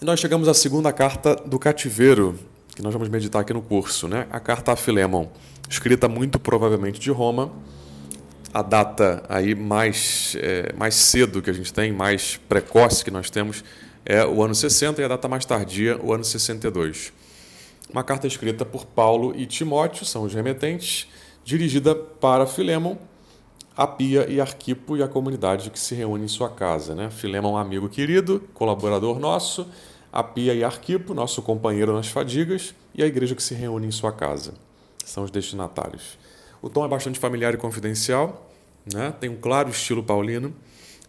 E nós chegamos à segunda carta do cativeiro, que nós vamos meditar aqui no curso, né? A carta a Filemon, escrita muito provavelmente de Roma. A data aí mais, é, mais cedo que a gente tem, mais precoce que nós temos, é o ano 60 e a data mais tardia, o ano 62. Uma carta escrita por Paulo e Timóteo, são os remetentes, dirigida para Filemon, Apia e Arquipo e a comunidade que se reúne em sua casa. Né? Filemon, um amigo querido, colaborador nosso, Apia e Arquipo, nosso companheiro nas fadigas, e a igreja que se reúne em sua casa. São os destinatários. O tom é bastante familiar e confidencial, né? tem um claro estilo paulino.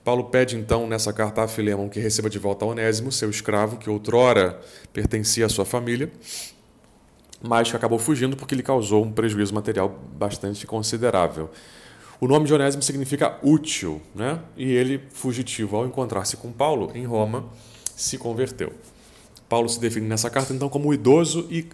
Paulo pede então nessa carta a Filemon que receba de volta Onésimo, seu escravo, que outrora pertencia à sua família, mas que acabou fugindo porque lhe causou um prejuízo material bastante considerável. O nome de Onésimo significa útil, né? e ele, fugitivo, ao encontrar-se com Paulo em Roma, se converteu. Paulo se define nessa carta então como idoso e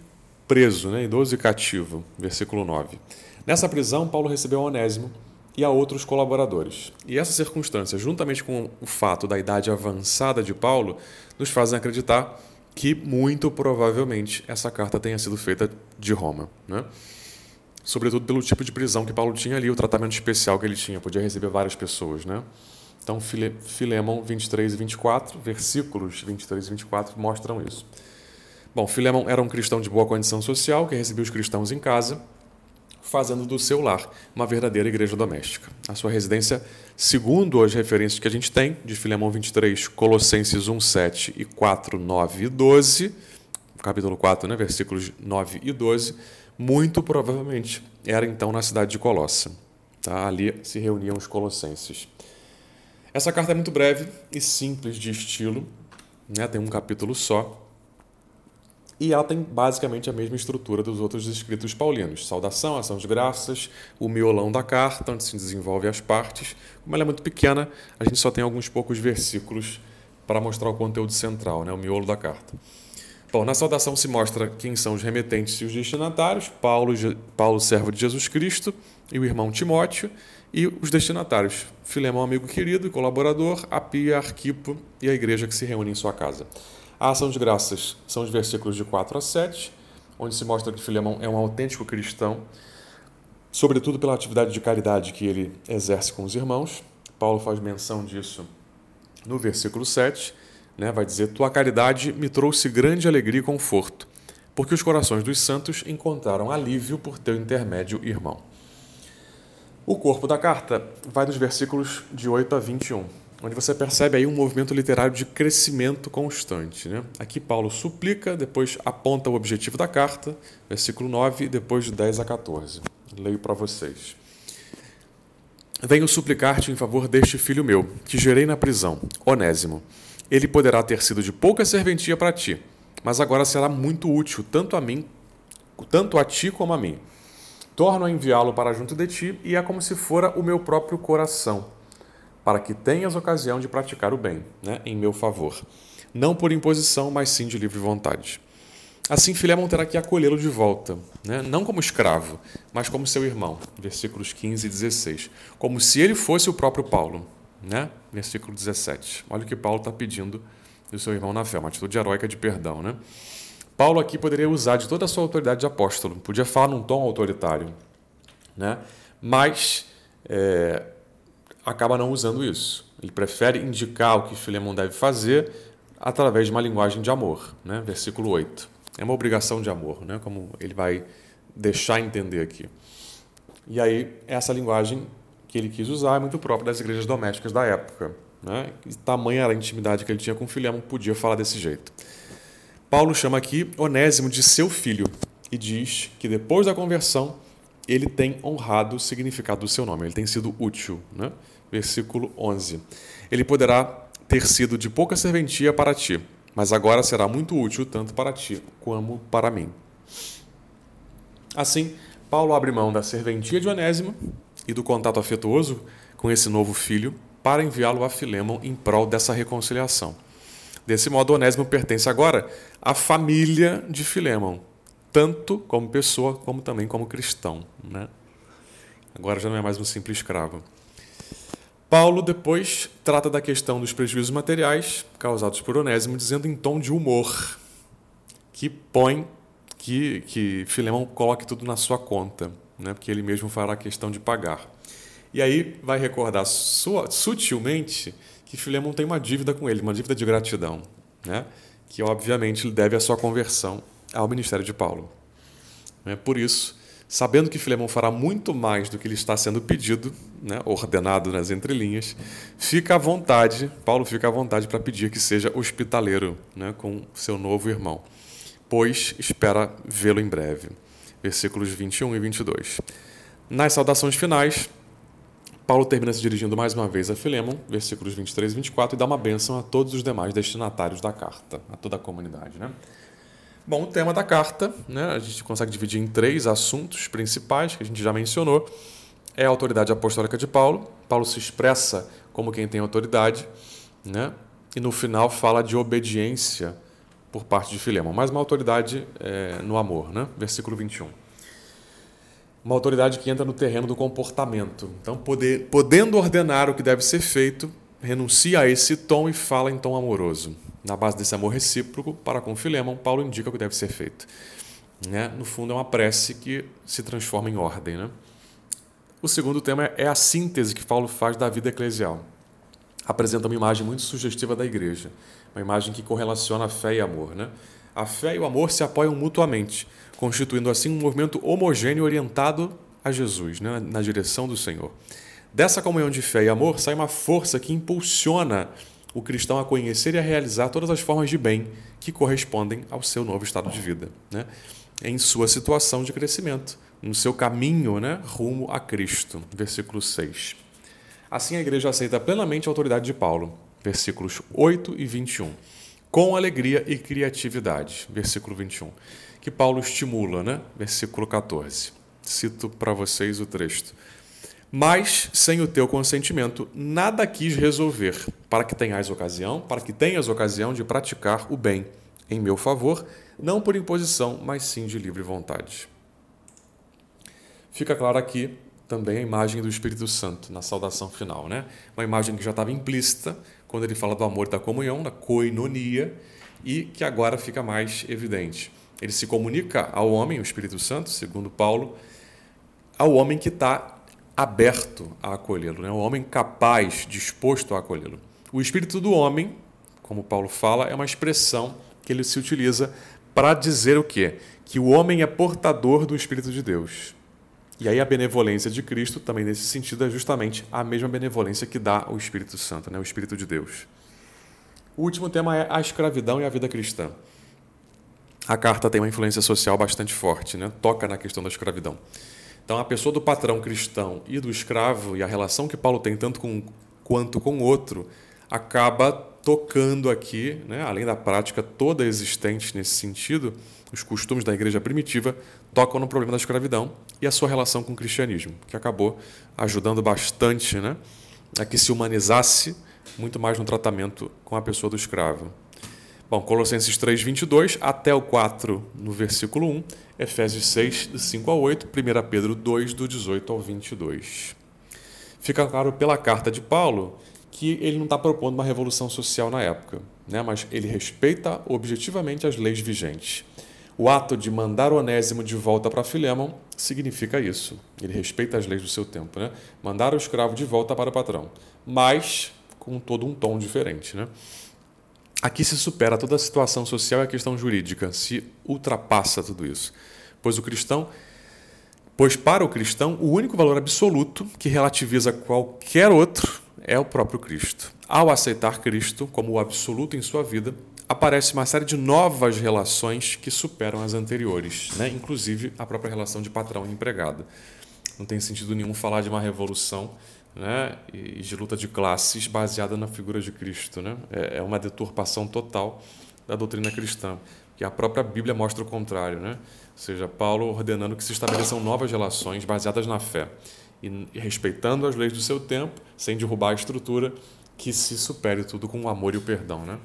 preso, né? idoso e cativo, versículo 9. Nessa prisão, Paulo recebeu Onésimo, e a outros colaboradores. E essa circunstância, juntamente com o fato da idade avançada de Paulo, nos fazem acreditar que muito provavelmente essa carta tenha sido feita de Roma, né? Sobretudo pelo tipo de prisão que Paulo tinha ali, o tratamento especial que ele tinha, podia receber várias pessoas, né? Então, Filemon 23 e 24, versículos 23 e 24 mostram isso. Bom, Filemon era um cristão de boa condição social que recebia os cristãos em casa fazendo do seu lar uma verdadeira igreja doméstica. A sua residência, segundo as referências que a gente tem, de Filemão 23, Colossenses 1, 7 e 4, 9 e 12, capítulo 4, né, versículos 9 e 12, muito provavelmente era então na cidade de Colossa. Tá? Ali se reuniam os colossenses. Essa carta é muito breve e simples de estilo, né? tem um capítulo só, e ela tem basicamente a mesma estrutura dos outros escritos paulinos: saudação, ação de graças, o miolão da carta, onde se desenvolve as partes. Como ela é muito pequena, a gente só tem alguns poucos versículos para mostrar o conteúdo central, né, o miolo da carta. Bom, na saudação se mostra quem são os remetentes e os destinatários: Paulo, Paulo servo de Jesus Cristo, e o irmão Timóteo, e os destinatários: Filemão, amigo querido e colaborador, Apia, Arquipo e a igreja que se reúne em sua casa. A ação de graças são os versículos de 4 a 7, onde se mostra que Filemão é um autêntico cristão, sobretudo pela atividade de caridade que ele exerce com os irmãos. Paulo faz menção disso no versículo 7, né? vai dizer: Tua caridade me trouxe grande alegria e conforto, porque os corações dos santos encontraram alívio por teu intermédio, irmão. O corpo da carta vai dos versículos de 8 a 21 onde você percebe aí um movimento literário de crescimento constante. Né? Aqui Paulo suplica, depois aponta o objetivo da carta, versículo 9, depois de 10 a 14. Leio para vocês. Venho suplicar-te em favor deste filho meu, que gerei na prisão, Onésimo. Ele poderá ter sido de pouca serventia para ti, mas agora será muito útil tanto a mim, tanto a ti como a mim. Torno a enviá-lo para junto de ti, e é como se fora o meu próprio coração para que tenhas ocasião de praticar o bem, né, em meu favor. Não por imposição, mas sim de livre vontade. Assim, Filemão terá que acolhê-lo de volta, né? não como escravo, mas como seu irmão, versículos 15 e 16. Como se ele fosse o próprio Paulo, né? versículo 17. Olha o que Paulo está pedindo do seu irmão na fé, uma atitude heróica de perdão. Né? Paulo aqui poderia usar de toda a sua autoridade de apóstolo, podia falar num tom autoritário, né? mas é, acaba não usando isso. Ele prefere indicar o que Filemão deve fazer através de uma linguagem de amor. Né? Versículo 8. É uma obrigação de amor, né? como ele vai deixar entender aqui. E aí, essa linguagem que ele quis usar é muito própria das igrejas domésticas da época. Né? E tamanha era a intimidade que ele tinha com Filemão, podia falar desse jeito. Paulo chama aqui Onésimo de seu filho e diz que depois da conversão ele tem honrado o significado do seu nome, ele tem sido útil. Né? versículo 11. Ele poderá ter sido de pouca serventia para ti, mas agora será muito útil tanto para ti como para mim. Assim, Paulo abre mão da serventia de Onésimo e do contato afetuoso com esse novo filho para enviá-lo a Filemon em prol dessa reconciliação. Desse modo, Onésimo pertence agora à família de Filemon, tanto como pessoa como também como cristão. Né? Agora já não é mais um simples escravo. Paulo depois trata da questão dos prejuízos materiais causados por Onésimo, dizendo em tom de humor que põe que, que Filemão coloque tudo na sua conta, né? porque ele mesmo fará questão de pagar. E aí vai recordar sua, sutilmente que Filemão tem uma dívida com ele, uma dívida de gratidão, né? que obviamente lhe deve a sua conversão ao ministério de Paulo. É por isso, sabendo que Filemão fará muito mais do que lhe está sendo pedido, né, ordenado nas entrelinhas, fica à vontade, Paulo fica à vontade para pedir que seja hospitaleiro né, com seu novo irmão, pois espera vê-lo em breve. Versículos 21 e 22. Nas saudações finais, Paulo termina se dirigindo mais uma vez a Filemon, versículos 23 e 24, e dá uma bênção a todos os demais destinatários da carta, a toda a comunidade. Né? Bom, o tema da carta, né, a gente consegue dividir em três assuntos principais que a gente já mencionou. É a autoridade apostólica de Paulo. Paulo se expressa como quem tem autoridade, né? e no final fala de obediência por parte de Filemon, mas uma autoridade é, no amor. Né? Versículo 21 uma autoridade que entra no terreno do comportamento. Então, poder, podendo ordenar o que deve ser feito, renuncia a esse tom e fala em tom amoroso. Na base desse amor recíproco, para com Filemon, Paulo indica o que deve ser feito. Né? No fundo, é uma prece que se transforma em ordem. Né? O segundo tema é a síntese que Paulo faz da vida eclesial. Apresenta uma imagem muito sugestiva da igreja, uma imagem que correlaciona fé e amor. Né? A fé e o amor se apoiam mutuamente constituindo assim um movimento homogêneo orientado a Jesus, né, na direção do Senhor. Dessa comunhão de fé e amor sai uma força que impulsiona o cristão a conhecer e a realizar todas as formas de bem que correspondem ao seu novo estado de vida, né? em sua situação de crescimento, no seu caminho né, rumo a Cristo. Versículo 6. Assim a igreja aceita plenamente a autoridade de Paulo, versículos 8 e 21, com alegria e criatividade. Versículo 21 que Paulo estimula, né? Versículo 14. Cito para vocês o texto. Mas, sem o teu consentimento, nada quis resolver, para que tenhas ocasião, para que tenhas ocasião de praticar o bem em meu favor, não por imposição, mas sim de livre vontade. Fica claro aqui também a imagem do Espírito Santo na saudação final, né? Uma imagem que já estava implícita quando ele fala do amor da comunhão, da koinonia, e que agora fica mais evidente. Ele se comunica ao homem, o Espírito Santo, segundo Paulo, ao homem que está aberto a acolhê-lo, né? o homem capaz, disposto a acolhê-lo. O espírito do homem, como Paulo fala, é uma expressão que ele se utiliza para dizer o quê? Que o homem é portador do Espírito de Deus. E aí a benevolência de Cristo, também nesse sentido, é justamente a mesma benevolência que dá o Espírito Santo, né? o Espírito de Deus. O último tema é a escravidão e a vida cristã a carta tem uma influência social bastante forte, né? toca na questão da escravidão. Então, a pessoa do patrão cristão e do escravo, e a relação que Paulo tem tanto com quanto com o outro, acaba tocando aqui, né? além da prática toda existente nesse sentido, os costumes da igreja primitiva tocam no problema da escravidão e a sua relação com o cristianismo, que acabou ajudando bastante né? a que se humanizasse muito mais no tratamento com a pessoa do escravo. Bom, Colossenses 3, 22 até o 4 no versículo 1, Efésios 6, do 5 ao 8, 1 Pedro 2, do 18 ao 22. Fica claro pela carta de Paulo que ele não está propondo uma revolução social na época, né? mas ele respeita objetivamente as leis vigentes. O ato de mandar Onésimo de volta para Filemon significa isso. Ele respeita as leis do seu tempo. Né? Mandar o escravo de volta para o patrão, mas com todo um tom diferente. Né? Aqui se supera toda a situação social e a questão jurídica, se ultrapassa tudo isso. Pois o cristão, pois para o cristão, o único valor absoluto que relativiza qualquer outro é o próprio Cristo. Ao aceitar Cristo como o absoluto em sua vida, aparece uma série de novas relações que superam as anteriores, né? inclusive a própria relação de patrão e empregado. Não tem sentido nenhum falar de uma revolução né, e de luta de classes baseada na figura de Cristo. Né? É, é uma deturpação total da doutrina cristã, que a própria Bíblia mostra o contrário. Né? Ou seja, Paulo ordenando que se estabeleçam novas relações baseadas na fé e respeitando as leis do seu tempo, sem derrubar a estrutura, que se supere tudo com o amor e o perdão. Né?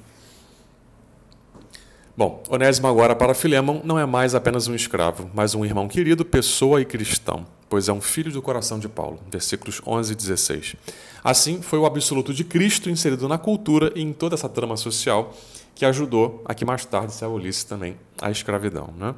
Bom, Onésimo agora para Filemão não é mais apenas um escravo, mas um irmão querido, pessoa e cristão, pois é um filho do coração de Paulo. Versículos 11 e 16. Assim, foi o absoluto de Cristo inserido na cultura e em toda essa trama social que ajudou a que mais tarde se abolisse também a escravidão. Né?